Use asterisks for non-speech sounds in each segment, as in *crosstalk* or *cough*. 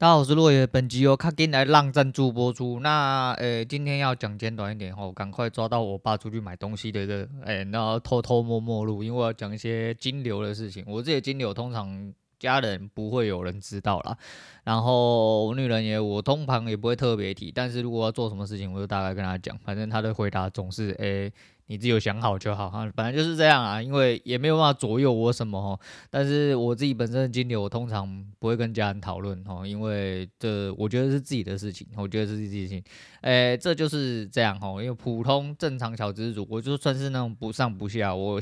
大家好，我是洛爷。本集由卡金来浪赞助播出。那呃，今天要讲简短一点吼，赶快抓到我爸出去买东西的一个，哎，然后偷偷摸摸录，因为我要讲一些金流的事情。我这些金流通常家人不会有人知道啦，然后我女人也我通常也不会特别提，但是如果要做什么事情，我就大概跟她讲，反正她的回答总是哎。你自己有想好就好哈，本来就是这样啊，因为也没有办法左右我什么哈。但是我自己本身的经历，我通常不会跟家人讨论哈，因为这我觉得是自己的事情，我觉得是自己的事情。诶，这就是这样哈，因为普通正常小资族，我就算是那种不上不下，我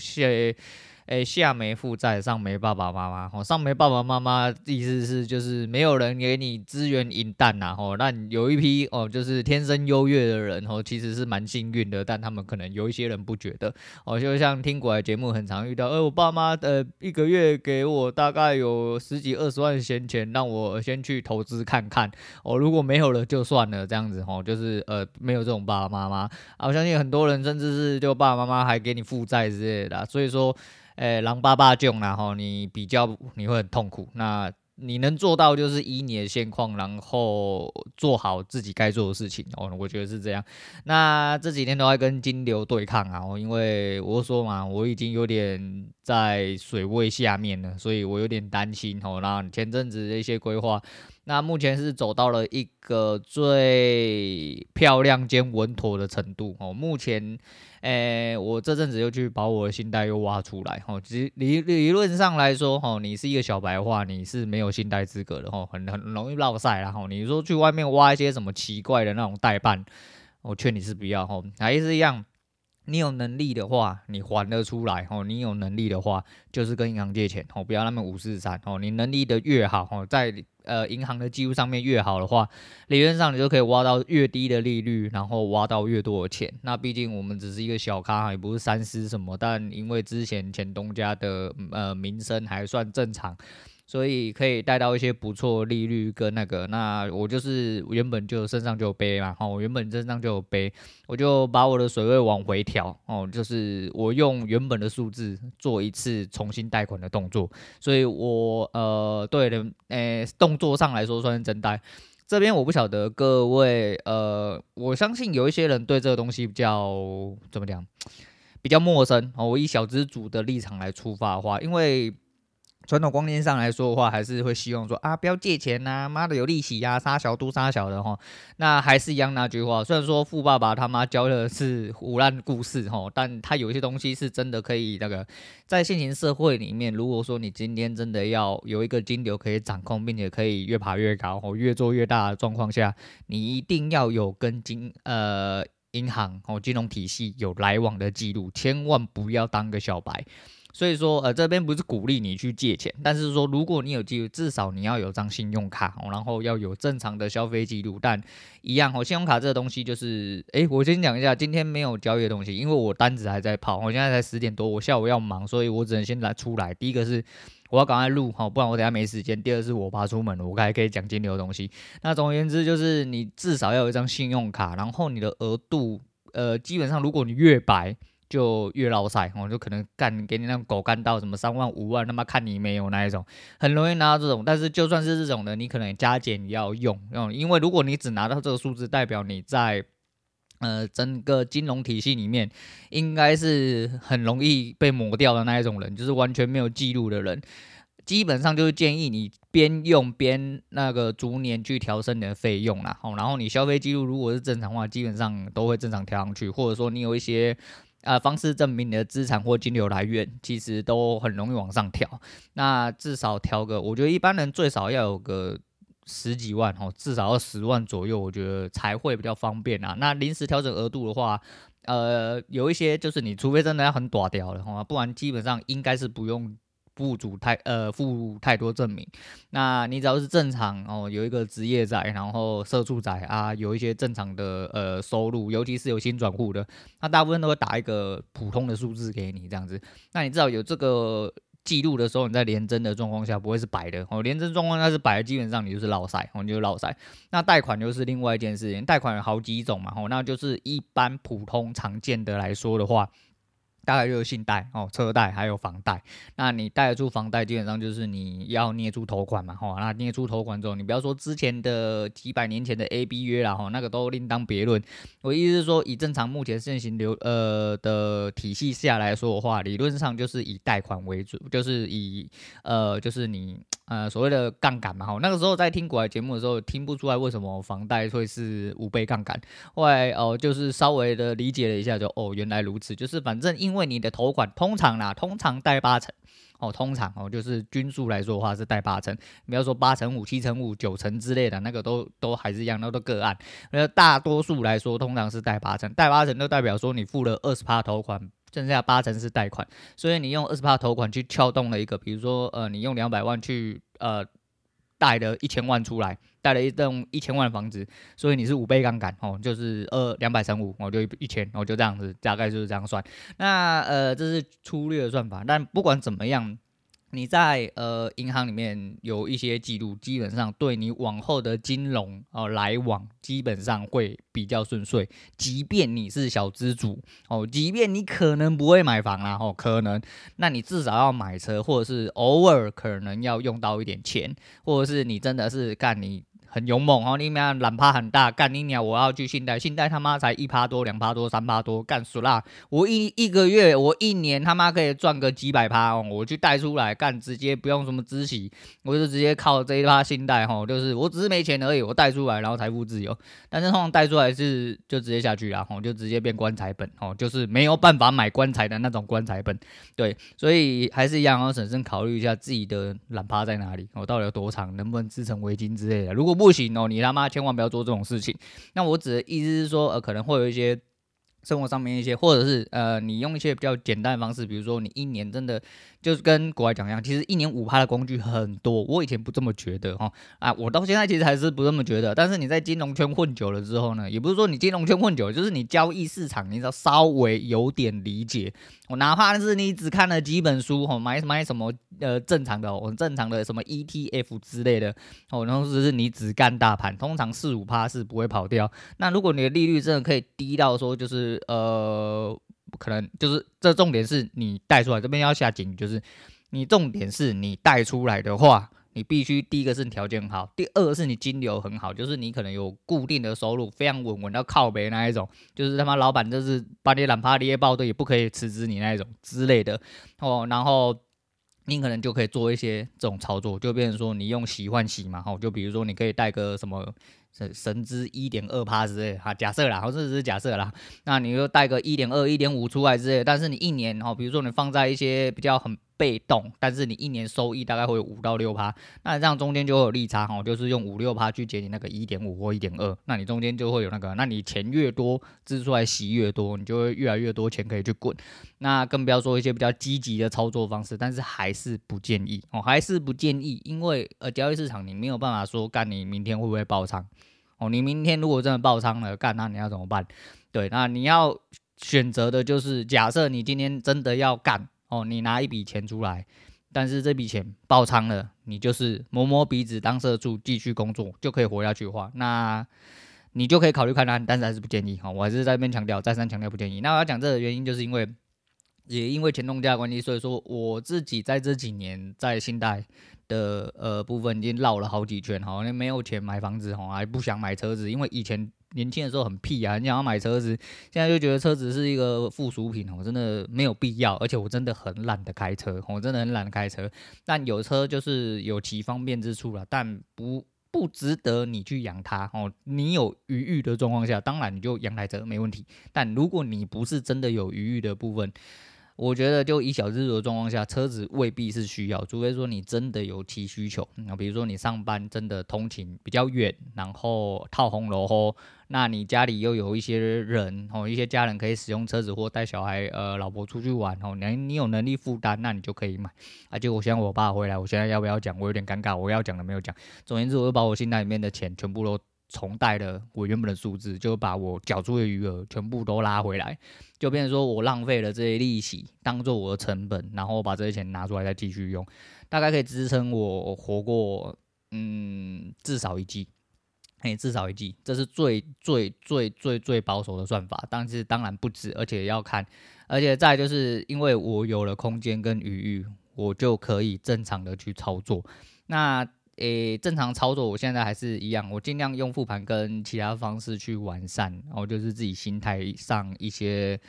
谢。诶，下没负债，上没爸爸妈妈。哦，上没爸爸妈妈，意思是就是没有人给你资源引弹呐。吼，那有一批哦，就是天生优越的人，吼，其实是蛮幸运的。但他们可能有一些人不觉得。哦，就像听过来节目，很常遇到，呃，我爸妈呃一个月给我大概有十几二十万闲钱，让我先去投资看看。哦，如果没有了就算了，这样子。吼，就是呃没有这种爸爸妈妈。啊，我相信很多人甚至是就爸爸妈妈还给你负债之类的。所以说。诶，狼爸爸囧，然后你比较你会很痛苦。那你能做到就是以你的现况，然后做好自己该做的事情哦。我觉得是这样。那这几天都在跟金流对抗啊，因为我说嘛，我已经有点在水位下面了，所以我有点担心哦。那前阵子的一些规划，那目前是走到了一个最漂亮兼稳妥的程度哦。目前。诶、我这阵子又去把我的信贷又挖出来，吼，其实理理论上来说，吼，你是一个小白话，你是没有信贷资格的，吼，很很容易落赛啦，吼，你说去外面挖一些什么奇怪的那种代办，我劝你是不要，吼，还是一样。你有能力的话，你还得出来哦。你有能力的话，就是跟银行借钱哦，不要那么五四三哦。你能力的越好哦，在呃银行的记录上面越好的话，理论上你就可以挖到越低的利率，然后挖到越多的钱。那毕竟我们只是一个小咖，也不是三思什么，但因为之前前东家的呃名声还算正常。所以可以贷到一些不错利率跟那个，那我就是原本就身上就有背嘛，哦，我原本身上就有背，我就把我的水位往回调，哦，就是我用原本的数字做一次重新贷款的动作，所以我呃对的，诶、动作上来说算是真贷。这边我不晓得各位，呃，我相信有一些人对这个东西比较怎么讲，比较陌生哦。我以小资主的立场来出发的话，因为。传统观念上来说的话，还是会希望说啊，不要借钱呐、啊，妈的有利息呀、啊，杀小都杀小的哈。那还是一样那句话，虽然说富爸爸他妈教的是唬烂故事哈，但他有一些东西是真的可以那个，在现行社会里面，如果说你今天真的要有一个金流可以掌控，并且可以越爬越高哦，越做越大的状况下，你一定要有跟金呃银行哦金融体系有来往的记录，千万不要当个小白。所以说，呃，这边不是鼓励你去借钱，但是说，如果你有机会，至少你要有张信用卡，然后要有正常的消费记录。但一样，哦，信用卡这个东西就是，诶，我先讲一下，今天没有交易的东西，因为我单子还在跑，我现在才十点多，我下午要忙，所以我只能先来出来。第一个是我要赶快录，好，不然我等下没时间。第二是我爸出门了，我还可以讲金流的东西。那总而言之，就是你至少要有一张信用卡，然后你的额度，呃，基本上如果你越白。就越捞塞，我就可能干给你那种狗干到什么三万五万，他妈看你没有那一种，很容易拿到这种。但是就算是这种的，你可能加减也要用，用，因为如果你只拿到这个数字，代表你在呃整个金融体系里面应该是很容易被抹掉的那一种人，就是完全没有记录的人。基本上就是建议你边用边那个逐年去调升你的费用啦。然后你消费记录如果是正常的话，基本上都会正常调上去，或者说你有一些。啊、方式证明你的资产或金流来源，其实都很容易往上调。那至少调个，我觉得一般人最少要有个十几万哦，至少要十万左右，我觉得才会比较方便啊。那临时调整额度的话，呃，有一些就是你除非真的要很短条的话，不然基本上应该是不用。不足太呃附太多证明，那你只要是正常哦，有一个职业仔，然后社畜仔啊，有一些正常的呃收入，尤其是有新转户的，那大部分都会打一个普通的数字给你这样子。那你至少有这个记录的时候，你在联征的状况下不会是白的哦，联征状况下是白的，基本上你就是落赛哦，你就是落赛。那贷款又是另外一件事情，贷款有好几种嘛，哦，那就是一般普通常见的来说的话。大概就是信贷哦，车贷还有房贷。那你贷得出房贷，基本上就是你要捏住头款嘛，吼。那捏住头款之后，你不要说之前的几百年前的 A B 约啦，吼，那个都另当别论。我意思是说，以正常目前现行流呃的体系下来说的话，理论上就是以贷款为主，就是以呃就是你呃所谓的杠杆嘛，吼。那个时候在听国外节目的时候，听不出来为什么房贷会是五倍杠杆。后来哦，就是稍微的理解了一下就，哦原来如此，就是反正因为。因为你的头款通常啦，通常贷八成哦，通常哦，就是均数来说的话是贷八成，不要说八成五、七成五、九成之类的，那个都都还是一样，那都个案。那大多数来说，通常是贷八成，贷八成就代表说你付了二十趴头款，剩下八成是贷款，所以你用二十趴头款去撬动了一个，比如说呃，你用两百万去呃。贷了一千万出来，贷了一栋一千万的房子，所以你是五倍杠杆哦，就是二两百乘五，我就一千，我就这样子，大概就是这样算。那呃，这是粗略的算法，但不管怎么样。你在呃银行里面有一些记录，基本上对你往后的金融哦、来往，基本上会比较顺遂。即便你是小资主哦，即便你可能不会买房啦哦，可能，那你至少要买车，或者是偶尔可能要用到一点钱，或者是你真的是干你。很勇猛哦，你们懒趴很大，干你鸟！我要去信贷，信贷他妈才一趴多、两趴多、三趴多，干死啦！我一一个月，我一年他妈可以赚个几百趴哦，我去贷出来干，直接不用什么资息，我就直接靠这一趴信贷哈，就是我只是没钱而已，我贷出来，然后财富自由。但是通常贷出来是就直接下去了吼，就直接变棺材本哦，就是没有办法买棺材的那种棺材本。对，所以还是一样，要审慎考虑一下自己的懒趴在哪里，我到底有多长，能不能织成围巾之类的。如果不不行哦，你他妈千万不要做这种事情。那我指的意思是说，呃，可能会有一些。生活上面一些，或者是呃，你用一些比较简单的方式，比如说你一年真的就是跟国外讲一样，其实一年五趴的工具很多。我以前不这么觉得哈啊，我到现在其实还是不这么觉得。但是你在金融圈混久了之后呢，也不是说你金融圈混久了，就是你交易市场，你只要稍微有点理解。我哪怕是你只看了几本书，哦，买买什么呃正常的，我正常的什么 ETF 之类的，哦，然后是你只干大盘，通常四五趴是不会跑掉。那如果你的利率真的可以低到说就是。呃，可能就是这重点是你带出来，这边要下警，就是你重点是你带出来的话，你必须第一个是条件好，第二是你金流很好，就是你可能有固定的收入，非常稳稳到靠北那一种，就是他妈老板就是把你懒趴捏爆都也不可以辞职你那一种之类的哦，然后你可能就可以做一些这种操作，就变成说你用洗换洗嘛，哦，就比如说你可以带个什么。神之一点二趴之类，哈，假设啦，好，这只是假设啦，那你就带个一点二、一点五出来之类，但是你一年哈，比如说你放在一些比较很被动，但是你一年收益大概会有五到六趴，那这样中间就会有利差哈，就是用五六趴去减你那个一点五或一点二，那你中间就会有那个，那你钱越多，支出来息越多，你就会越来越多钱可以去滚，那更不要说一些比较积极的操作方式，但是还是不建议哦，还是不建议，因为呃交易市场你没有办法说干你明天会不会爆仓。哦，你明天如果真的爆仓了，干，那你要怎么办？对，那你要选择的就是，假设你今天真的要干，哦，你拿一笔钱出来，但是这笔钱爆仓了，你就是摸摸鼻子当社畜，继续工作就可以活下去的话，那你就可以考虑看看，但是还是不建议。哈，我还是在这边强调，再三强调不建议。那我要讲这个原因，就是因为也因为钱东家的关系，所以说我自己在这几年在信贷。的呃部分已经绕了好几圈，好像没有钱买房子，哈，还不想买车子，因为以前年轻的时候很屁啊，很想要买车子，现在就觉得车子是一个附属品，我真的没有必要，而且我真的很懒得开车，我真的很懒得开车，但有车就是有其方便之处了，但不不值得你去养它，哦，你有余裕的状况下，当然你就养台车没问题，但如果你不是真的有余裕的部分。我觉得，就以小资族的状况下，车子未必是需要，除非说你真的有其需求。那比如说你上班真的通勤比较远，然后套红楼吼，那你家里又有一些人哦，一些家人可以使用车子或带小孩、呃老婆出去玩哦，你你有能力负担，那你就可以买。而且我现在我爸回来，我现在要不要讲？我有点尴尬，我要讲的没有讲。总而言之，我就把我信贷里面的钱全部都。重贷了我原本的数字，就把我缴出的余额全部都拉回来，就变成说我浪费了这些利息当做我的成本，然后把这些钱拿出来再继续用，大概可以支撑我活过嗯至少一季。哎，至少一季，这是最最最最最保守的算法。但是当然不止，而且要看，而且再就是因为我有了空间跟余裕，我就可以正常的去操作。那诶，正常操作，我现在还是一样，我尽量用复盘跟其他方式去完善，然后就是自己心态上一些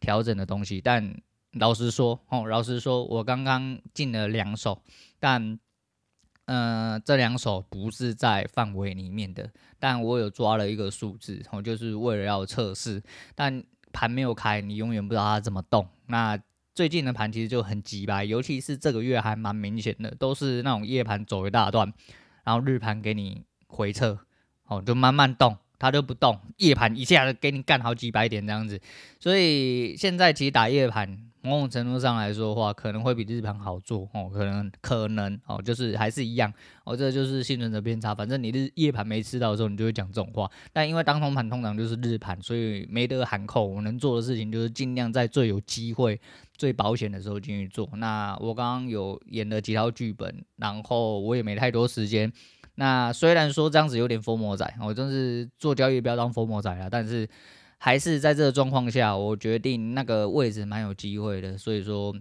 调整的东西。但老实说，哦，老实说，我刚刚进了两手，但。嗯、这两手不是在范围里面的，但我有抓了一个数字，我就是为了要测试。但盘没有开，你永远不知道它怎么动。那最近的盘其实就很急吧，尤其是这个月还蛮明显的，都是那种夜盘走一大段，然后日盘给你回撤，哦，就慢慢动，它就不动，夜盘一下子给你干好几百点这样子。所以现在其实打夜盘。某种程度上来说的话，可能会比日盘好做哦，可能可能哦，就是还是一样哦，这就是幸存者偏差。反正你日夜盘没吃到的时候，你就会讲这种话。但因为当冲盘通常就是日盘，所以没得喊扣。我能做的事情就是尽量在最有机会、最保险的时候进去做。那我刚刚有演了几套剧本，然后我也没太多时间。那虽然说这样子有点疯魔仔，我真是做交易不要当疯魔仔了，但是。还是在这个状况下，我决定那个位置蛮有机会的，所以说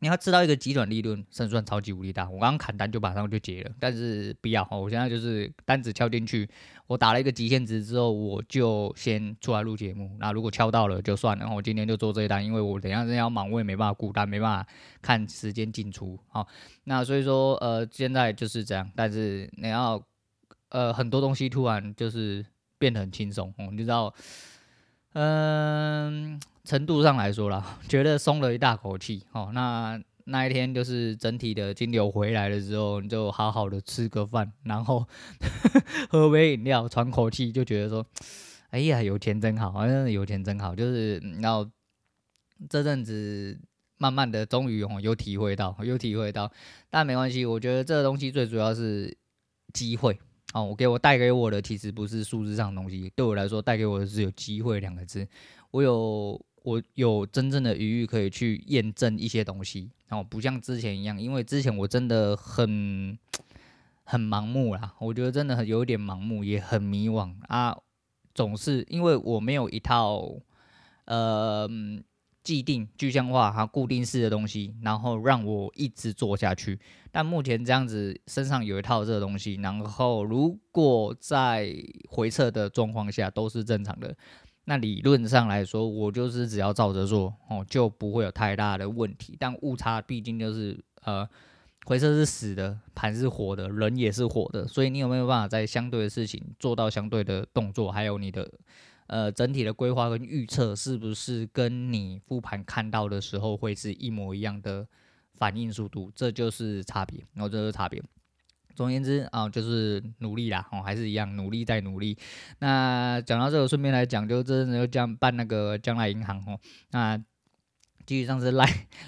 你要知道一个极短利润胜算超级无敌大。我刚刚砍单就马上就结了，但是不要，我现在就是单子敲进去，我打了一个极限值之后，我就先出来录节目。那如果敲到了就算了，我今天就做这一单，因为我等下真要忙，我也没办法顾单，没办法看时间进出。好，那所以说呃现在就是这样，但是你要呃很多东西突然就是变得很轻松，你知道。嗯，程度上来说啦，*laughs* 觉得松了一大口气。哦，那那一天就是整体的金流回来的时候，你就好好的吃个饭，然后 *laughs* 喝杯饮料，喘口气，就觉得说，哎呀，有钱真好，好像有钱真好。就是然后这阵子慢慢的，终于哦有体会到，有体会到，但没关系，我觉得这个东西最主要是机会。哦，我给我带给我的其实不是数字上的东西，对我来说带给我的是有机会两个字。我有我有真正的余裕可以去验证一些东西，然后不像之前一样，因为之前我真的很很盲目啦，我觉得真的很有一点盲目，也很迷惘啊，总是因为我没有一套呃。既定具象化哈固定式的东西，然后让我一直做下去。但目前这样子身上有一套这个东西，然后如果在回撤的状况下都是正常的，那理论上来说，我就是只要照着做哦，就不会有太大的问题。但误差毕竟就是呃，回撤是死的，盘是活的，人也是活的，所以你有没有办法在相对的事情做到相对的动作，还有你的。呃，整体的规划跟预测是不是跟你复盘看到的时候会是一模一样的反应速度？这就是差别，然后这是差别。总而言之啊，就是努力啦，哦，还是一样努力再努力。那讲到这个，顺便来讲，就真的就这样办那个将来银行哦，那。基于上次赖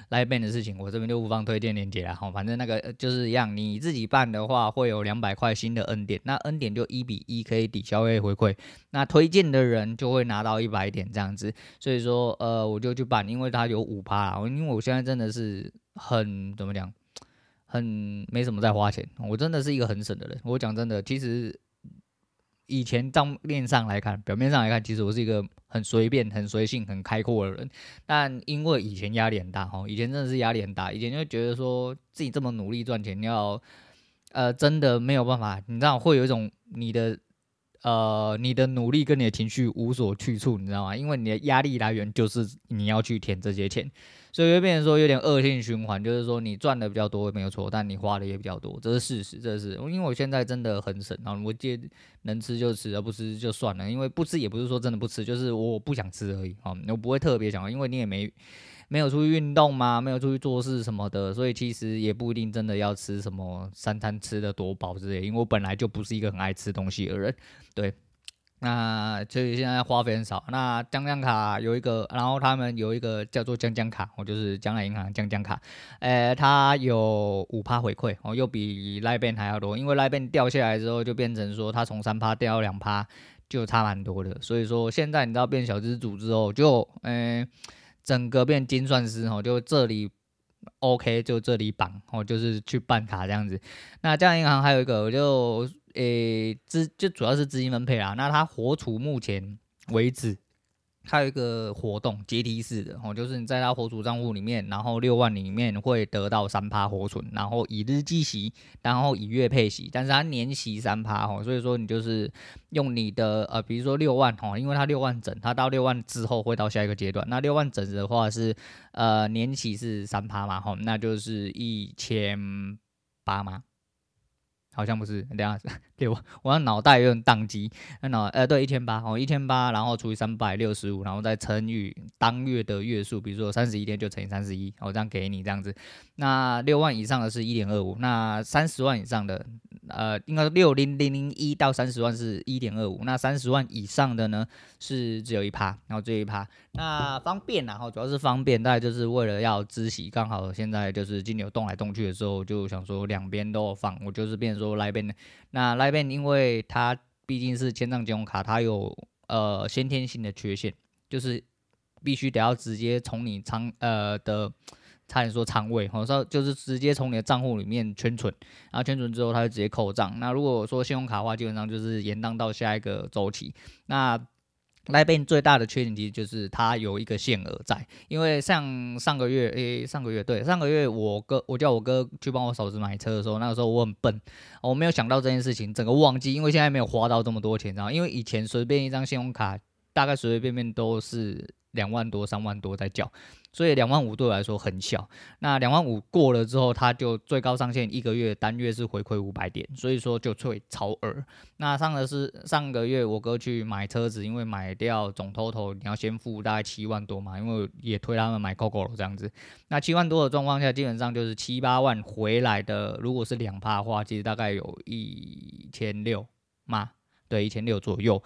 赖办的事情，我这边就无妨推荐链接啦。好，反正那个就是一样，你自己办的话会有两百块新的 N 点，那 N 点就一比一可以抵消费回馈，那推荐的人就会拿到一百点这样子。所以说，呃，我就去办，因为它有五趴，因为我现在真的是很怎么讲，很没什么在花钱，我真的是一个很省的人。我讲真的，其实。以前账面上来看，表面上来看，其实我是一个很随便、很随性、很开阔的人。但因为以前压力很大，哈，以前真的是压力很大。以前就觉得说自己这么努力赚钱，要呃真的没有办法，你知道会有一种你的呃你的努力跟你的情绪无所去处，你知道吗？因为你的压力来源就是你要去填这些钱。所以会变成说有点恶性循环，就是说你赚的比较多没有错，但你花的也比较多，这是事实，这是因为我现在真的很省啊，我借能吃就吃，而不吃就算了，因为不吃也不是说真的不吃，就是我不想吃而已啊，我不会特别想，因为你也没没有出去运动嘛，没有出去做事什么的，所以其实也不一定真的要吃什么三餐吃的多饱之类，因为我本来就不是一个很爱吃东西的人，对。那所以现在花费很少。那将将卡有一个，然后他们有一个叫做将将卡，我就是将来银行将将卡，呃，它有五趴回馈，哦，又比 LINE Bank 还要多。因为 LINE Bank 掉下来之后，就变成说它从三趴掉到两趴，就差蛮多的。所以说现在你知道变小资主之后，就呃整个变精算师哦，就这里 OK，就这里绑哦，就是去办卡这样子。那将来银行还有一个，我就。诶资就主要是资金分配啦。那他活储目前为止。它有一个活动阶梯式的哦，就是你在他活储账户里面，然后六万里面会得到三趴活存，然后以日计息，然后以月配息，但是它年息三趴哦，所以说你就是用你的呃，比如说六万哦，因为它六万整，它到六万之后会到下一个阶段，那六万整的话是呃年息是三趴嘛，吼，那就是一千八嘛。好像不是，等下 *laughs* 给我，我的脑袋有点宕机。那脑呃，对，一千八哦，一千八，然后除以三百六十五，然后再乘以当月的月数，比如说三十一天就乘以三十一，我这样给你这样子。那六万以上的是一点二五，那三十万以上的。呃，应该是六零零零一到三十万是一点二五，那三十万以上的呢是只有一趴，然后只有一趴。那方便然后主要是方便，大概就是为了要孳息，刚好现在就是金牛动来动去的时候，就想说两边都有放，我就是变成说 LINE Bank，那 LINE Bank 因为它毕竟是千账金融卡，它有呃先天性的缺陷，就是必须得要直接从你仓呃的。差点说仓位，我说就是直接从你的账户里面圈存，然后圈存之后，它就直接扣账。那如果说信用卡的话，基本上就是延宕到下一个周期。那 LINE Bank 最大的缺点其实就是它有一个限额在，因为像上个月，诶、上个月对，上个月我哥，我叫我哥去帮我嫂子买车的时候，那个时候我很笨，我没有想到这件事情，整个忘记，因为现在没有花到这么多钱，然后因为以前随便一张信用卡，大概随随便便都是两万多、三万多在缴。所以两万五对我来说很小，那两万五过了之后，它就最高上限一个月单月是回馈五百点，所以说就会超额。那上个是上个月我哥去买车子，因为买掉总 total 你要先付大概七万多嘛，因为也推他们买 Gogoro 这样子。那七万多的状况下，基本上就是七八万回来的，如果是两趴的话，其实大概有一千六嘛，对，一千六左右。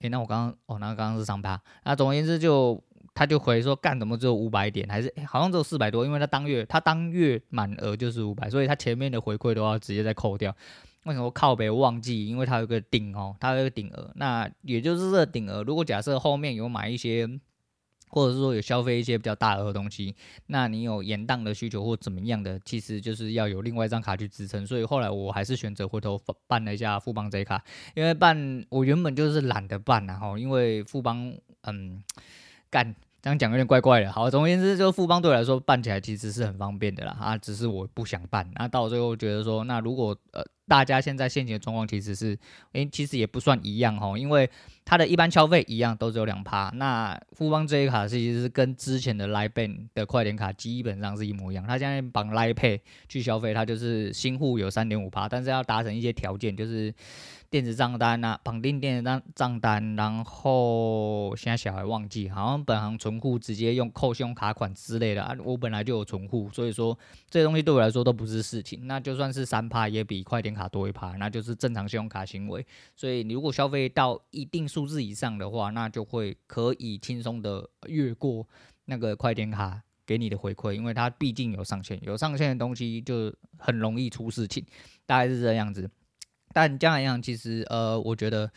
诶、欸，那我刚刚哦，那刚刚是三趴。那总而言之就。他就回说，干怎么只有五百点，还是、好像只有四百多，因为他当月他当月满额就是五百，所以他前面的回馈都要直接再扣掉。为什么靠北忘记？因为他有个顶哦，他有个顶额，那也就是这个顶额。如果假设后面有买一些，或者是说有消费一些比较大额的东西，那你有延宕的需求或怎么样的，其实就是要有另外一张卡去支撑。所以后来我还是选择回头办了一下富邦这一卡，因为办我原本就是懒得办然后因为富邦嗯。干，这样讲有点怪怪的。好，总而言之，就富邦对我来说办起来其实是很方便的啦。啊，只是我不想办。那到最后觉得说，那如果呃大家现在现行的状况其实是，诶、其实也不算一样齁，因为它的一般消费一样都只有两趴。那富邦这一卡其实是跟之前的 LINE Bank 的快点卡基本上是一模一样。它现在绑 LINE Pay 去消费，它就是新户有三点五趴，但是要达成一些条件，就是。电子账单啊，绑定电子账账单，然后现在小孩忘记，好像本行存户直接用扣信用卡款之类的啊。我本来就有存户，所以说这些东西对我来说都不是事情。那就算是三趴，也比快点卡多一趴，那就是正常信用卡行为。所以你如果消费到一定数字以上的话，那就会可以轻松的越过那个快点卡给你的回馈，因为它毕竟有上限，有上限的东西就很容易出事情，大概是这样子。但将来一样，其实呃，我觉得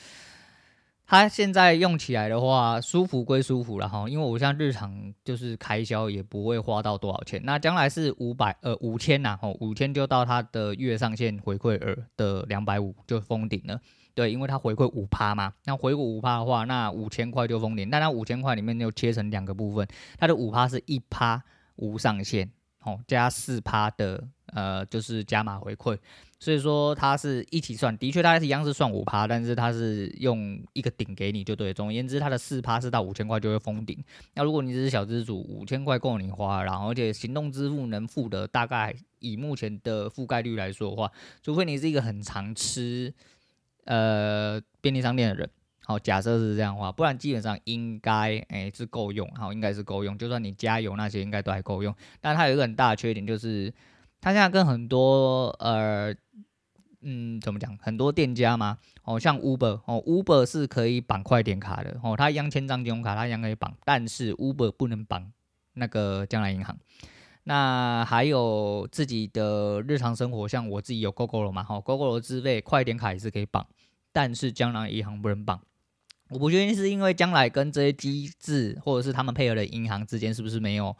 它现在用起来的话，舒服归舒服了哈。因为我像日常就是开销也不会花到多少钱。那将来是五百呃五千呐，吼五千就到它的月上限回馈额的两百五就封顶了。对，因为它回馈五趴嘛，那回馈五趴的话，那五千块就封顶。但它五千块里面又切成两个部分，它的五趴是一趴无上限，哦加四趴的呃就是加码回馈。所以说它是一起算，的确它是一样是算五趴，但是它是用一个顶给你就对。总而言之，它的四趴是到五千块就会封顶。那如果你只是小资主，五千块够你花，然后而且行动支付能付的，大概以目前的覆盖率来说的话，除非你是一个很常吃呃便利商店的人，好，假设是这样的话，不然基本上应该哎是够用，好，应该是够用。就算你加油那些应该都还够用，但它有一个很大的缺点就是。他现在跟很多呃，嗯，怎么讲？很多店家嘛，哦，像 Uber 哦，Uber 是可以绑快点卡的哦，他一样签帐金融卡，他一样可以绑，但是 Uber 不能绑那个将来银行。那还有自己的日常生活，像我自己有 Gogoro 嘛，哈，Gogoro 资费快点卡也是可以绑，但是江南银行不能绑。我不确定是因为将来跟这些机制，或者是他们配合的银行之间是不是没有。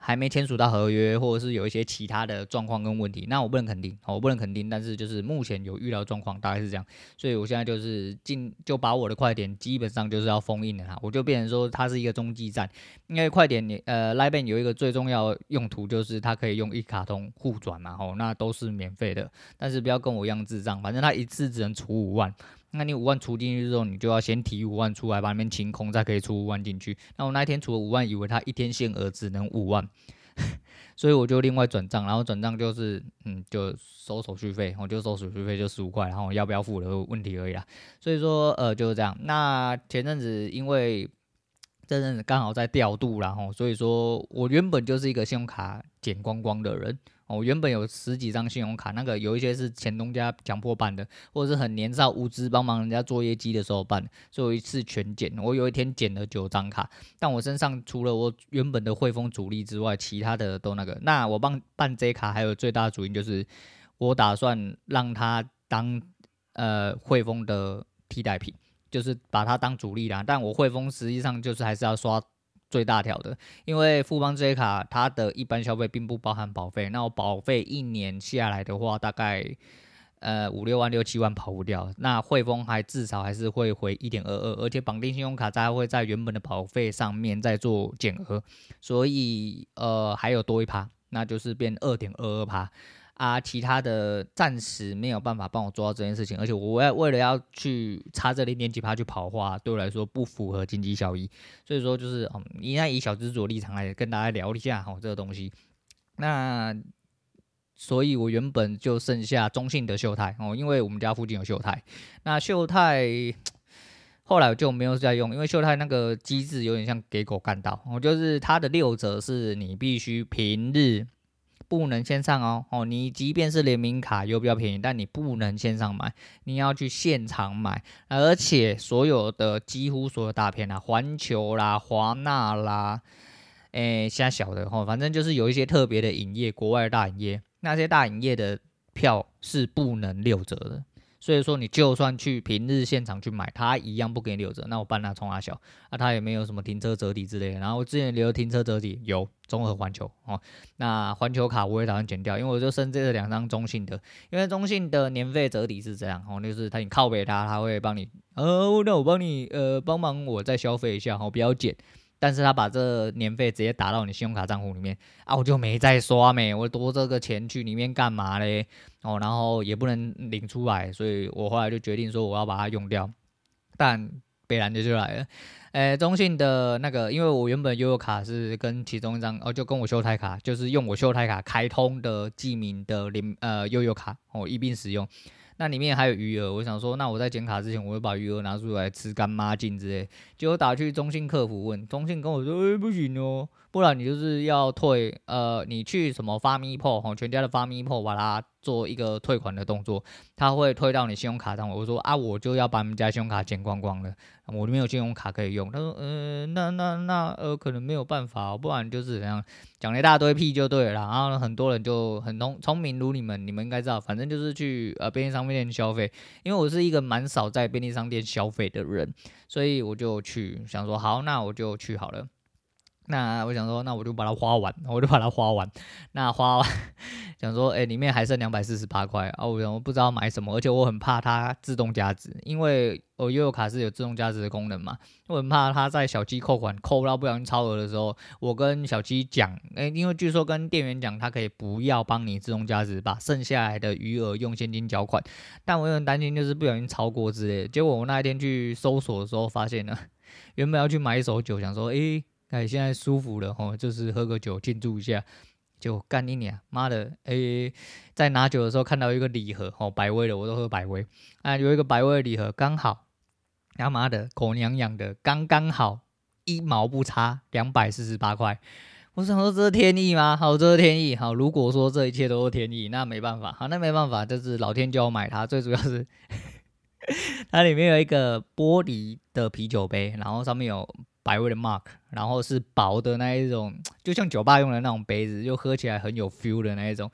还没签署到合约，或者是有一些其他的状况跟问题，那我不能肯定，我不能肯定，但是就是目前有预料状况，大概是这样，所以我现在就是进就把我的快点基本上就是要封印了哈，我就变成说它是一个中继站，因为快点你呃 l i b a n 有一个最重要用途就是它可以用一卡通互转嘛，吼，那都是免费的，但是不要跟我一样智障，反正它一次只能储五万。那你五万出进去之后，你就要先提五万出来，把里面清空，再可以出五万进去。那我那一天除了五万，以为他一天限额只能五万，*laughs* 所以我就另外转账，然后转账就是嗯，就收手续费，我就收手续费就十五块，然后要不要付的问题而已啦。所以说呃就是这样。那前阵子因为这阵子刚好在调度，然后所以说我原本就是一个信用卡捡光光的人。我原本有十几张信用卡，那个有一些是前东家强迫办的，或者是很年少无知帮忙人家做业绩的时候办的，所以一次全减。我有一天减了九张卡，但我身上除了我原本的汇丰主力之外，其他的都那个。那我帮办这卡还有最大的主因就是，我打算让他当呃汇丰的替代品，就是把它当主力啦。但我汇丰实际上就是还是要刷。最大条的，因为富邦这些卡，它的一般消费并不包含保费。那我保费一年下来的话，大概呃五六万、六七万跑不掉。那汇丰还至少还是会回一点二二，而且绑定信用卡它会在原本的保费上面再做减额，所以呃还有多一趴，那就是变二点二二趴。啊，其他的暂时没有办法帮我做到这件事情，而且我要为了要去差这零点几趴去跑的话，对我来说不符合经济效益，所以说就是嗯，应该以小资主的立场来跟大家聊一下哈这个东西。那所以，我原本就剩下中信的秀泰哦，因为我们家附近有秀泰。那秀泰后来我就没有再用，因为秀泰那个机制有点像给狗干到，哦，就是它的六折是你必须平日。不能线上哦哦，你即便是联名卡又比较便宜，但你不能线上买，你要去现场买。而且所有的几乎所有大片啊，环球啦、华纳啦，诶，瞎小的哈，反正就是有一些特别的影业，国外的大影业，那些大影业的票是不能六折的。所以说，你就算去平日现场去买，他一样不给你留折。那我办那冲阿小，啊，他也没有什么停车折抵之类的。然后我之前留的停车折抵有综合环球哦，那环球卡我也打算剪掉，因为我就剩这两张中信的，因为中信的年费折抵是这样哦，就是他你靠北他，他会帮你，哦，那我帮你呃帮忙我再消费一下哦，不要减。但是他把这年费直接打到你信用卡账户里面啊，我就没再刷没，我多这个钱去里面干嘛嘞？哦，然后也不能领出来，所以我后来就决定说我要把它用掉。但北兰的就来了，诶，中信的那个，因为我原本悠游卡是跟其中一张哦，就跟我秀泰卡，就是用我秀泰卡开通的记名的联呃悠游卡哦一并使用。那里面还有余额，我想说，那我在剪卡之前，我会把余额拿出来吃干抹净之类。结果打去中信客服问，中信跟我说，诶、欸，不行哦，不然你就是要退，呃，你去什么发咪破吼，全家的发咪破把它。做一个退款的动作，他会退到你信用卡上。我说啊，我就要把你们家信用卡剪光光了，我没有信用卡可以用。他说，嗯、呃，那那那呃，可能没有办法，不然就是怎样讲了一大堆屁就对了。然后很多人就很聪聪明如你们，你们应该知道，反正就是去呃便利商店消费。因为我是一个蛮少在便利商店消费的人，所以我就去想说，好，那我就去好了。那我想说，那我就把它花完，我就把它花完。那花完，想说，哎、欸，里面还剩两百四十八块啊！我我不知道买什么，而且我很怕它自动加值，因为我悠游卡是有自动加值的功能嘛。我很怕它在小鸡扣款扣到不小心超额的时候，我跟小鸡讲，哎、因为据说跟店员讲，他可以不要帮你自动加值，把剩下来的余额用现金缴款。但我有点担心，就是不小心超过之类的。结果我那一天去搜索的时候，发现了，原本要去买一手酒，想说，哎、哎，现在舒服了吼，就是喝个酒庆祝一下，就干一年。妈的，哎、在拿酒的时候看到一个礼盒，吼，百威的，我都喝百威。啊，有一个百威的礼盒，刚好，他妈的，狗娘养的，刚刚好，一毛不差，两百四十八块。我想说这是天意吗？好，这是天意。好，如果说这一切都是天意，那没办法。好，那没办法，就是老天叫我买它。最主要是，*laughs* 它里面有一个玻璃的啤酒杯，然后上面有。百威的 Mark，然后是薄的那一种，就像酒吧用的那种杯子，就喝起来很有 feel 的那一种。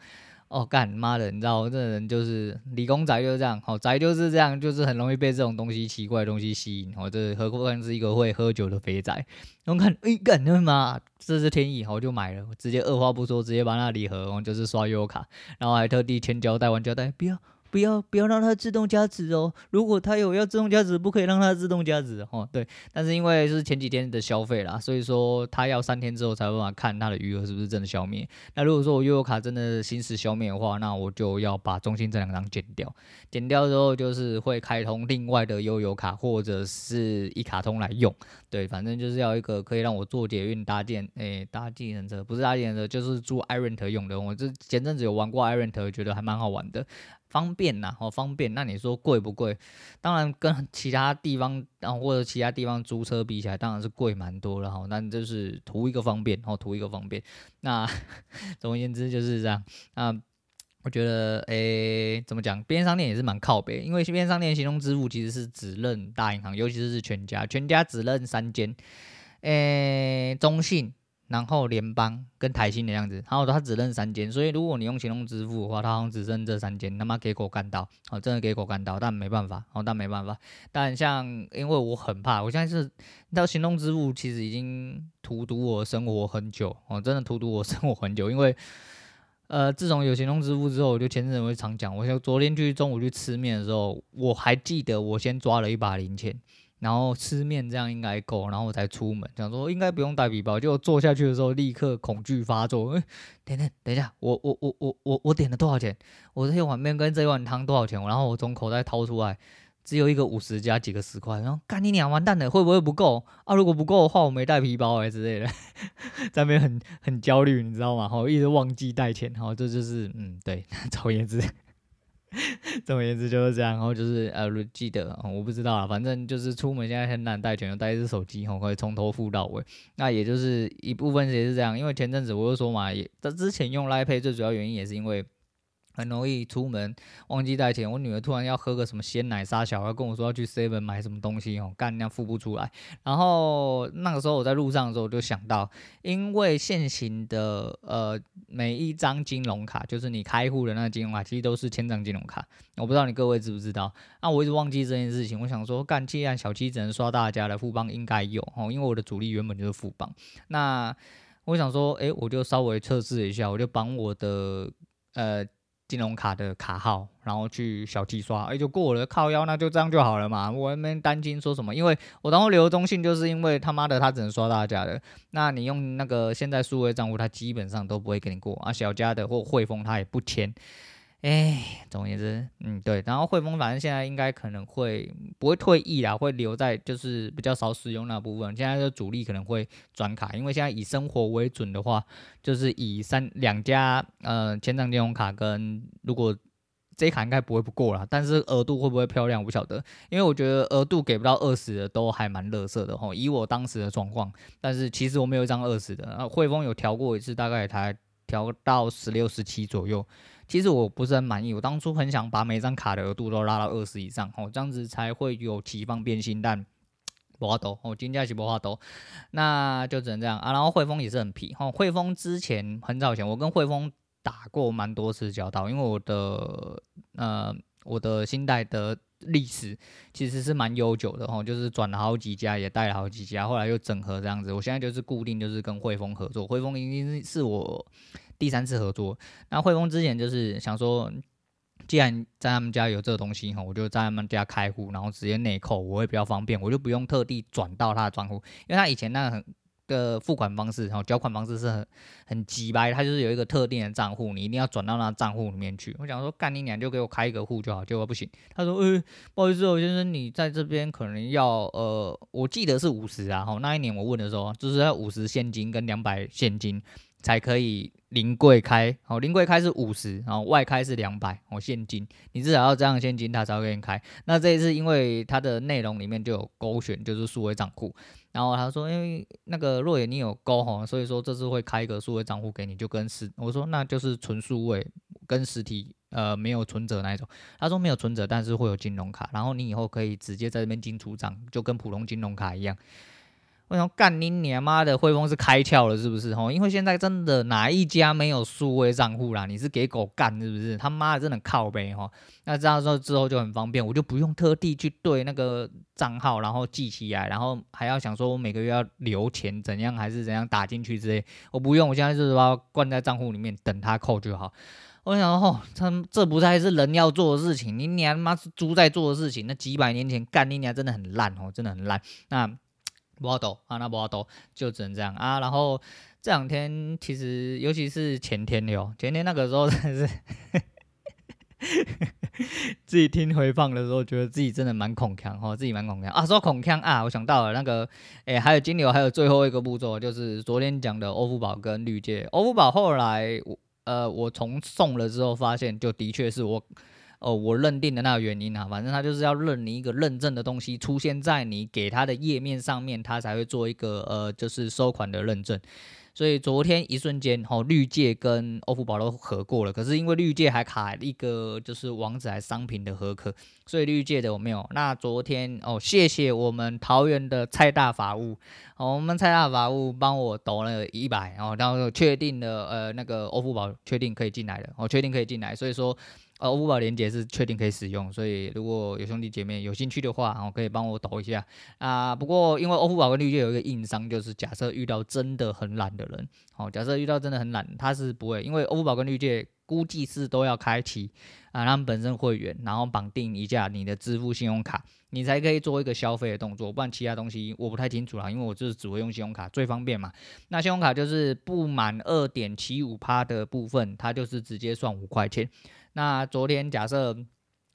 哦，干妈的，你知道这人就是理工宅就是这样，好宅就是这样，就是很容易被这种东西奇怪的东西吸引。哦，这何况是一个会喝酒的肥宅。我看，哎，干他妈，这是天意，好就买了，直接二话不说，直接把那礼盒，哦就是刷优卡，然后还特地签胶带，玩胶带，不要。不要不要让它自动加值哦！如果它有要自动加值，不可以让它自动加值哦。对，但是因为是前几天的消费啦，所以说它要三天之后才有办法看它的余额是不是真的消灭。那如果说我悠游卡真的行使消灭的话，那我就要把中信这两张剪掉。剪掉之后就是会开通另外的悠游卡或者是一卡通来用。对，反正就是要一个可以让我坐捷运搭电诶搭计程车，不是搭计程车就是租 iRent 用的。我这前阵子有玩过 iRent，觉得还蛮好玩的。方便呐，好方便。那你说贵不贵？当然跟 *laughs* 其他地方，然后或者其他地方租车比起来，当然是贵蛮多了哈。那就是图一个方便，哦，图一个方便。那 *laughs* 总而言之就是这样。那我觉得，诶、怎么讲？边商店也是蛮靠北，因为边商店行动支付其实是只认大银行，尤其是全家，全家只认三间，诶、中信。然后联邦跟台新的样子，然后他只认三间，所以如果你用行动支付的话，他好像只认这三间，他妈给狗干到，哦，真的给狗干到，但没办法，哦，但没办法，但像因为我很怕，我现在是，你知道行动支付其实已经荼毒我生活很久，哦，真的荼毒我生活很久，因为，呃，自从有行动支付之后，我就前阵子会常讲，我就昨天去中午去吃面的时候，我还记得我先抓了一把零钱。然后吃面这样应该够，然后我才出门，想说应该不用带皮包。结果坐下去的时候，立刻恐惧发作。哎，等等，等一下，我我我我我我点了多少钱？我这碗面跟这碗汤多少钱？然后我从口袋掏出来，只有一个五十加几个十块。然后干你娘，完蛋了，会不会不够啊？如果不够的话，我没带皮包哎之类的，*laughs* 在那边很很焦虑，你知道吗？好，一直忘记带钱。好，这就是嗯，对，总而言之。*laughs* 总而言之就是这样，然后就是呃，记得我不知道啊，反正就是出门现在很难带全，带一只手机，吼，可以从头付到尾。那也就是一部分也是这样，因为前阵子我就说嘛，也这之前用 Line Pay 最主要原因也是因为。很容易出门忘记带钱，我女儿突然要喝个什么鲜奶沙，小孩跟我说要去 Seven 买什么东西哦，干那样付不出来。然后那个时候我在路上的时候，我就想到，因为现行的呃每一张金融卡，就是你开户的那个金融卡，其实都是千张金融卡。我不知道你各位知不知道？那我一直忘记这件事情。我想说，干既然小七只能刷大家的富邦应该有哦，因为我的主力原本就是富邦。那我想说，哎，我就稍微测试一下，我就绑我的呃。金融卡的卡号，然后去小计刷，哎，就过了，靠腰，那就这样就好了嘛。我没担心说什么，因为我当初留中信，就是因为他妈的他只能刷大家的。那你用那个现在数位账户，他基本上都不会给你过啊。小家的或汇丰他也不签。哎，总而言之，嗯，对，然后汇丰反正现在应该可能会不会退役啦，会留在就是比较少使用那部分。现在的主力可能会转卡，因为现在以生活为准的话，就是以三两家呃千张金融卡跟如果这一卡应该不会不过啦，但是额度会不会漂亮我不晓得，因为我觉得额度给不到二十的都还蛮垃圾的吼。以我当时的状况，但是其实我没有一张二十的，啊，汇丰有调过一次，大概才调到十六、十七左右。其实我不是很满意，我当初很想把每张卡的额度都拉到二十以上，哦，这样子才会有提方便性。但不花多，哦，金价是不花多，那就只能这样啊。然后汇丰也是很皮，哦，汇丰之前很早前我跟汇丰打过蛮多次交道，因为我的呃我的信贷的历史其实是蛮悠久的，哦，就是转了好几家，也带了好几家，后来又整合这样子。我现在就是固定就是跟汇丰合作，汇丰已经是我。第三次合作，那汇丰之前就是想说，既然在他们家有这个东西哈，我就在他们家开户，然后直接内扣，我会比较方便，我就不用特地转到他的账户，因为他以前那个很的付款方式，然后缴款方式是很很机掰，他就是有一个特定的账户，你一定要转到那账户里面去。我想说，干你娘，就给我开一个户就好，结果不行。他说，呃，不好意思哦，先生，你在这边可能要呃，我记得是五十啊，哈，那一年我问的时候，就是要五十现金跟两百现金才可以。临柜开，好，临柜开是五十，然后外开是两百，哦，现金，你至少要这样现金，他才会给你开。那这一次因为它的内容里面就有勾选，就是数位账户，然后他说，因为那个若野你有勾哈，所以说这次会开一个数位账户给你，就跟实，我说那就是纯数位，跟实体呃没有存折那一种。他说没有存折，但是会有金融卡，然后你以后可以直接在这边进出账，就跟普通金融卡一样。我想干你娘妈的，汇丰是开窍了是不是？吼，因为现在真的哪一家没有数位账户啦？你是给狗干是不是？他妈的真的靠北哈。那这样说之后就很方便，我就不用特地去对那个账号，然后记起来，然后还要想说我每个月要留钱怎样还是怎样打进去之类，我不用，我现在就是把它灌在账户里面等它扣就好。我想说，哦，这不再是人要做的事情，你娘妈是猪在做的事情。那几百年前干你娘真的很烂哦，真的很烂。那不好抖啊，那不好抖，就只能这样啊。然后这两天其实，尤其是前天哟，前天那个时候真的是 *laughs* 自己听回放的时候，觉得自己真的蛮恐强哦，自己蛮恐强啊。说恐强啊，我想到了那个，哎，还有金牛，还有最后一个步骤，就是昨天讲的欧付宝跟绿界。欧付宝后来我。呃，我从送了之后发现，就的确是我，哦，我认定的那个原因啊，反正他就是要认你一个认证的东西出现在你给他的页面上面，他才会做一个呃，就是收款的认证。所以昨天一瞬间，吼、哦，绿界跟欧付宝都合过了。可是因为绿界还卡一个就是网址还商品的合格，所以绿界的我没有。那昨天哦，谢谢我们桃园的蔡大法务，哦，我们蔡大法务帮我抖了一百，然后确定了呃那个欧付宝确定可以进来了，我、哦、确定可以进来，所以说。呃，欧付宝连接是确定可以使用，所以如果有兄弟姐妹有兴趣的话，哦，可以帮我抖一下啊。不过因为欧付宝跟绿界有一个硬伤，就是假设遇到真的很懒的人，哦，假设遇到真的很懒，他是不会，因为欧付宝跟绿界估计是都要开启啊，他们本身会员，然后绑定一下你的支付信用卡，你才可以做一个消费的动作，不然其他东西我不太清楚啦，因为我就是只会用信用卡最方便嘛。那信用卡就是不满二点七五趴的部分，它就是直接算五块钱。那昨天假设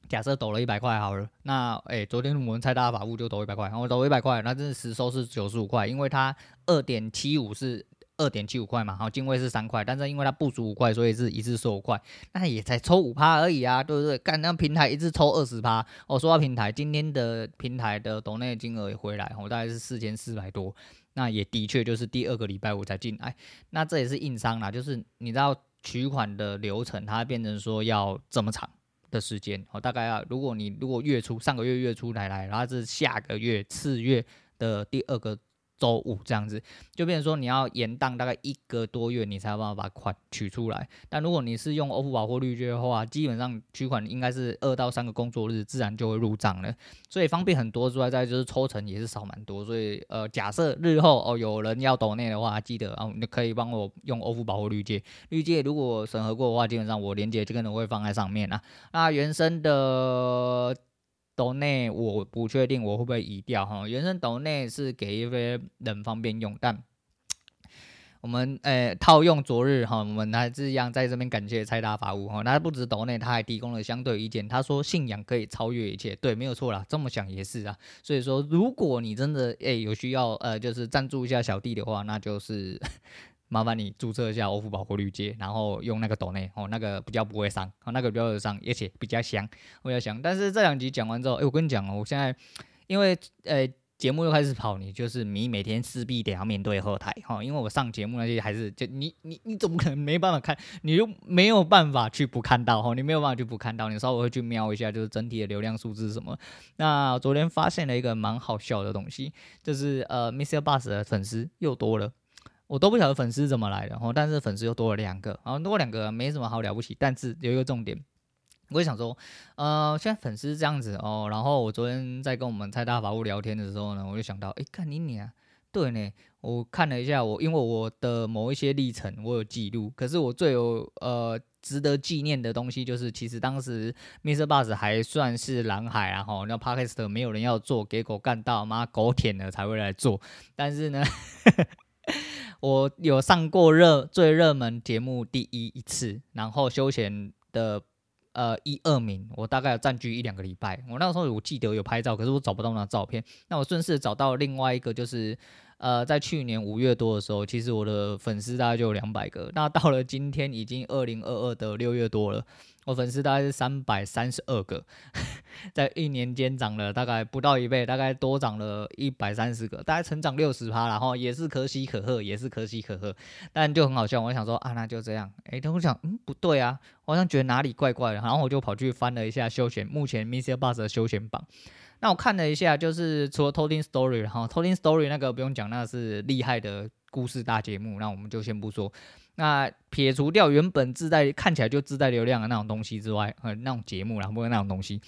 假设抖了一百块好了，那诶、欸，昨天我们猜大法务就抖一百块，然后抖一百块，那这是实收是九十五块，因为它二点七五是二点七五块嘛，然后进位是三块，但是因为它不足五块，所以是一次收五块，那也才抽五趴而已啊，对不对？干那平台一次抽二十趴，我说到平台，今天的平台的抖内金额也回来，我大概是四千四百多，那也的确就是第二个礼拜五才进来，那这也是硬伤啦，就是你知道。取款的流程，它变成说要这么长的时间哦，大概要如果你如果月初上个月月初来来，然后是下个月次月的第二个。周五这样子，就变成说你要延宕大概一个多月，你才有办法把款取出来。但如果你是用欧付宝或绿界的话，基本上取款应该是二到三个工作日，自然就会入账了。所以方便很多之外，再就是抽成也是少蛮多。所以呃，假设日后哦有人要抖内的话，记得哦你可以帮我用欧付宝或绿借。绿界如果审核过的话，基本上我连接就可能会放在上面啊。那原生的。抖内我不确定我会不会移掉哈，原生抖内是给一些人方便用，但我们诶、欸、套用昨日哈，我们还是一样在这边感谢蔡大法务哈，他不止抖内，他还提供了相对意见，他说信仰可以超越一切，对，没有错啦，这么想也是啊，所以说如果你真的诶、欸、有需要呃就是赞助一下小弟的话，那就是。麻烦你注册一下欧付宝过滤机，然后用那个抖内哦，那个比较不会伤，哦，那个比较有伤，而且比较香，我要想。但是这两集讲完之后，哎，我跟你讲哦，我现在因为呃节目又开始跑，你就是你每天势必得要面对后台哈，因为我上节目那些还是就你你你怎么可能没办法看？你又没有办法去不看到哈，你没有办法去不看到，你稍微会去瞄一下，就是整体的流量数字什么。那昨天发现了一个蛮好笑的东西，就是呃，MixerBox 的粉丝又多了。我都不晓得粉丝怎么来的，哦，但是粉丝又多了两个，然后多两个没什么好了不起，但是有一个重点，我也想说，呃，现在粉丝这样子哦，然后我昨天在跟我们蔡大法务聊天的时候呢，我就想到，哎，看你你啊，对呢，我看了一下我，因为我的某一些历程我有记录，可是我最有呃值得纪念的东西就是，其实当时 MixerBox 还算是蓝海啊，吼，那 Podcast 没有人要做，给狗干到，妈狗舔了才会来做，但是呢。我有上过热最热门节目第一一次，然后休闲的呃一二名，我大概有占据一两个礼拜。我那时候我记得有拍照，可是我找不到那照片。那我顺势找到另外一个，就是呃在去年五月多的时候，其实我的粉丝大概就有两百个。那到了今天已经二零二二的六月多了。我粉丝大概是三百三十二个，在一年间涨了大概不到一倍，大概多涨了一百三十个，大概成长六十趴，然后也是可喜可贺，也是可喜可贺，但就很好笑。我想说啊，那就这样。哎，等我想，嗯，不对啊，我好像觉得哪里怪怪的，然后我就跑去翻了一下休闲，目前 MixerBox 的休闲榜。那我看了一下，就是除了偷听 story，然后偷听 story 那个不用讲，那是厉害的故事大节目，那我们就先不说。那撇除掉原本自带看起来就自带流量的那种东西之外，呃，那种节目然后不会那种东西，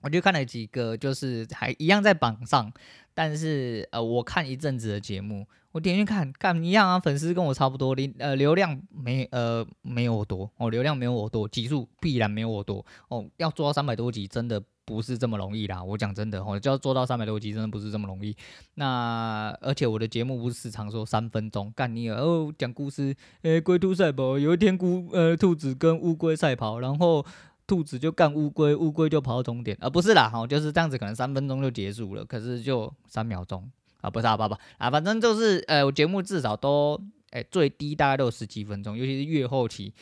我就看了几个，就是还一样在榜上，但是呃，我看一阵子的节目。我点进去看，看一样啊，粉丝跟我差不多，流呃流量没呃没有我多哦，流量没有我多，集数必然没有我多哦，要做到三百多集真的不是这么容易啦，我讲真的哦，就要做到三百多集真的不是这么容易。那而且我的节目不是时常说三分钟，干你哦讲故事，诶龟兔赛跑，有一天龟呃兔子跟乌龟赛跑，然后兔子就干乌龟，乌龟就跑到终点，啊、呃、不是啦，哦就是这样子，可能三分钟就结束了，可是就三秒钟。啊，不是啊，爸爸啊，反正就是，呃，我节目至少都，哎、最低大概都有十几分钟，尤其是越后期，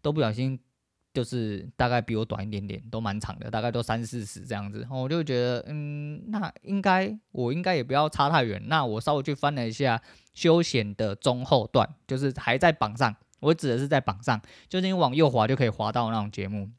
都不小心，就是大概比我短一点点，都蛮长的，大概都三四十这样子，我就觉得，嗯，那应该我应该也不要差太远，那我稍微去翻了一下休闲的中后段，就是还在榜上，我指的是在榜上，就是你往右滑就可以滑到那种节目。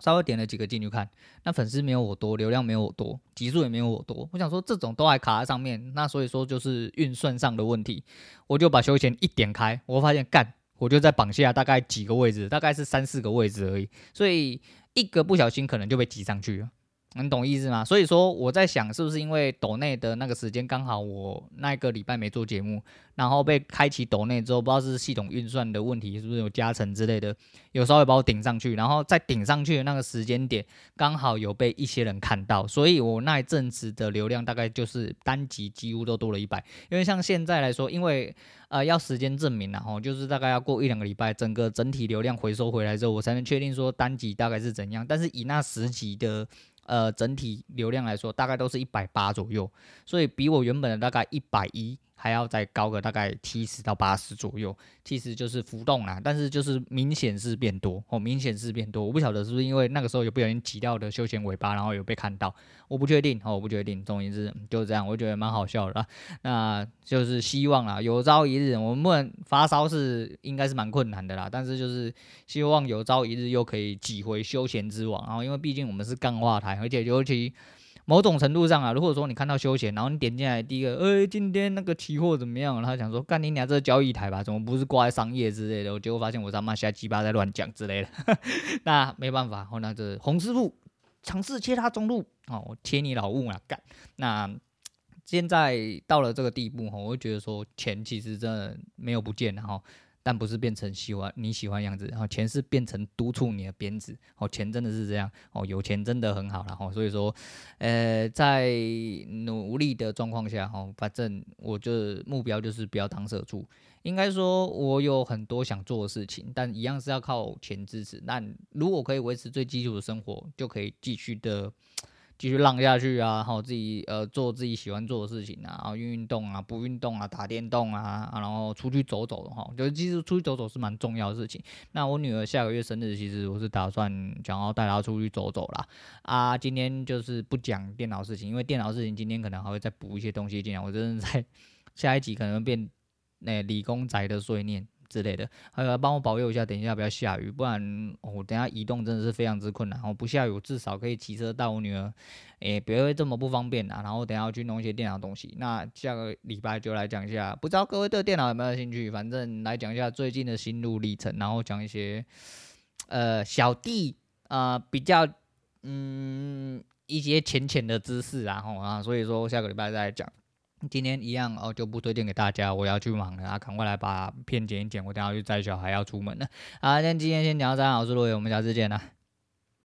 稍微点了几个进去看，那粉丝没有我多，流量没有我多，集数也没有我多。我想说这种都还卡在上面，那所以说就是运算上的问题。我就把休闲一点开，我发现干，我就在榜下大概几个位置，大概是三四个位置而已。所以一个不小心可能就被挤上去了。能懂意思吗？所以说我在想，是不是因为抖内的那个时间刚好我那个礼拜没做节目，然后被开启抖内之后，不知道是系统运算的问题，是不是有加成之类的，有稍微把我顶上去，然后在顶上去的那个时间点，刚好有被一些人看到，所以我那一阵子的流量大概就是单集几乎都多了一百，因为像现在来说，因为呃要时间证明然后就是大概要过一两个礼拜，整个整体流量回收回来之后，我才能确定说单集大概是怎样，但是以那十集的。呃，整体流量来说，大概都是一百八左右，所以比我原本的大概一百一。还要再高个大概七十到八十左右，其实就是浮动啦，但是就是明显是变多哦，明显是变多。我不晓得是不是因为那个时候有不小心挤掉的休闲尾巴，然后有被看到，我不确定哦，我不确定。总言之就是这样，我觉得蛮好笑的。那就是希望啦，有朝一日我们不能发烧是应该是蛮困难的啦，但是就是希望有朝一日又可以挤回休闲之王。然后因为毕竟我们是干话台，而且尤其。某种程度上啊，如果说你看到休闲，然后你点进来第一个，哎，今天那个期货怎么样？然后想说，干你娘这个交易台吧，怎么不是挂在商业之类的？我结果发现我他妈瞎鸡巴在乱讲之类的，*laughs* 那没办法，后那这洪师傅尝试切他中路，哦，我切你老母啊干！那现在到了这个地步，哈，我会觉得说钱其实真的没有不见，然后。但不是变成喜欢你喜欢样子，然后钱是变成督促你的鞭子，哦，钱真的是这样，哦，有钱真的很好，然后所以说，呃，在努力的状况下，哦，反正我就目标就是不要当社畜，应该说我有很多想做的事情，但一样是要靠钱支持，但如果可以维持最基础的生活，就可以继续的。继续浪下去啊，然后自己呃做自己喜欢做的事情啊，然后运运动啊，不运动啊，打电动啊，然后出去走走哈，就其实出去走走是蛮重要的事情。那我女儿下个月生日，其实我是打算想要带她出去走走啦。啊，今天就是不讲电脑事情，因为电脑事情今天可能还会再补一些东西进来，我真的在 *laughs* 下一集可能变那、欸、理工宅的碎念。之类的，还有帮我保佑一下，等一下不要下雨，不然我、等下移动真的是非常之困难。我不下雨，我至少可以骑车带我女儿，诶、欸，别会这么不方便啊。然后等下要去弄一些电脑东西。那下个礼拜就来讲一下，不知道各位对电脑有没有兴趣？反正来讲一下最近的心路历程，然后讲一些呃小弟呃比较嗯一些浅浅的知识，然后啊，所以说下个礼拜再来讲。今天一样哦，就不推荐给大家。我要去忙了啊，赶快来把片剪一剪。我等下去载小孩要出门了。啊，那今天先讲到这，我是罗伟，我们下次见了。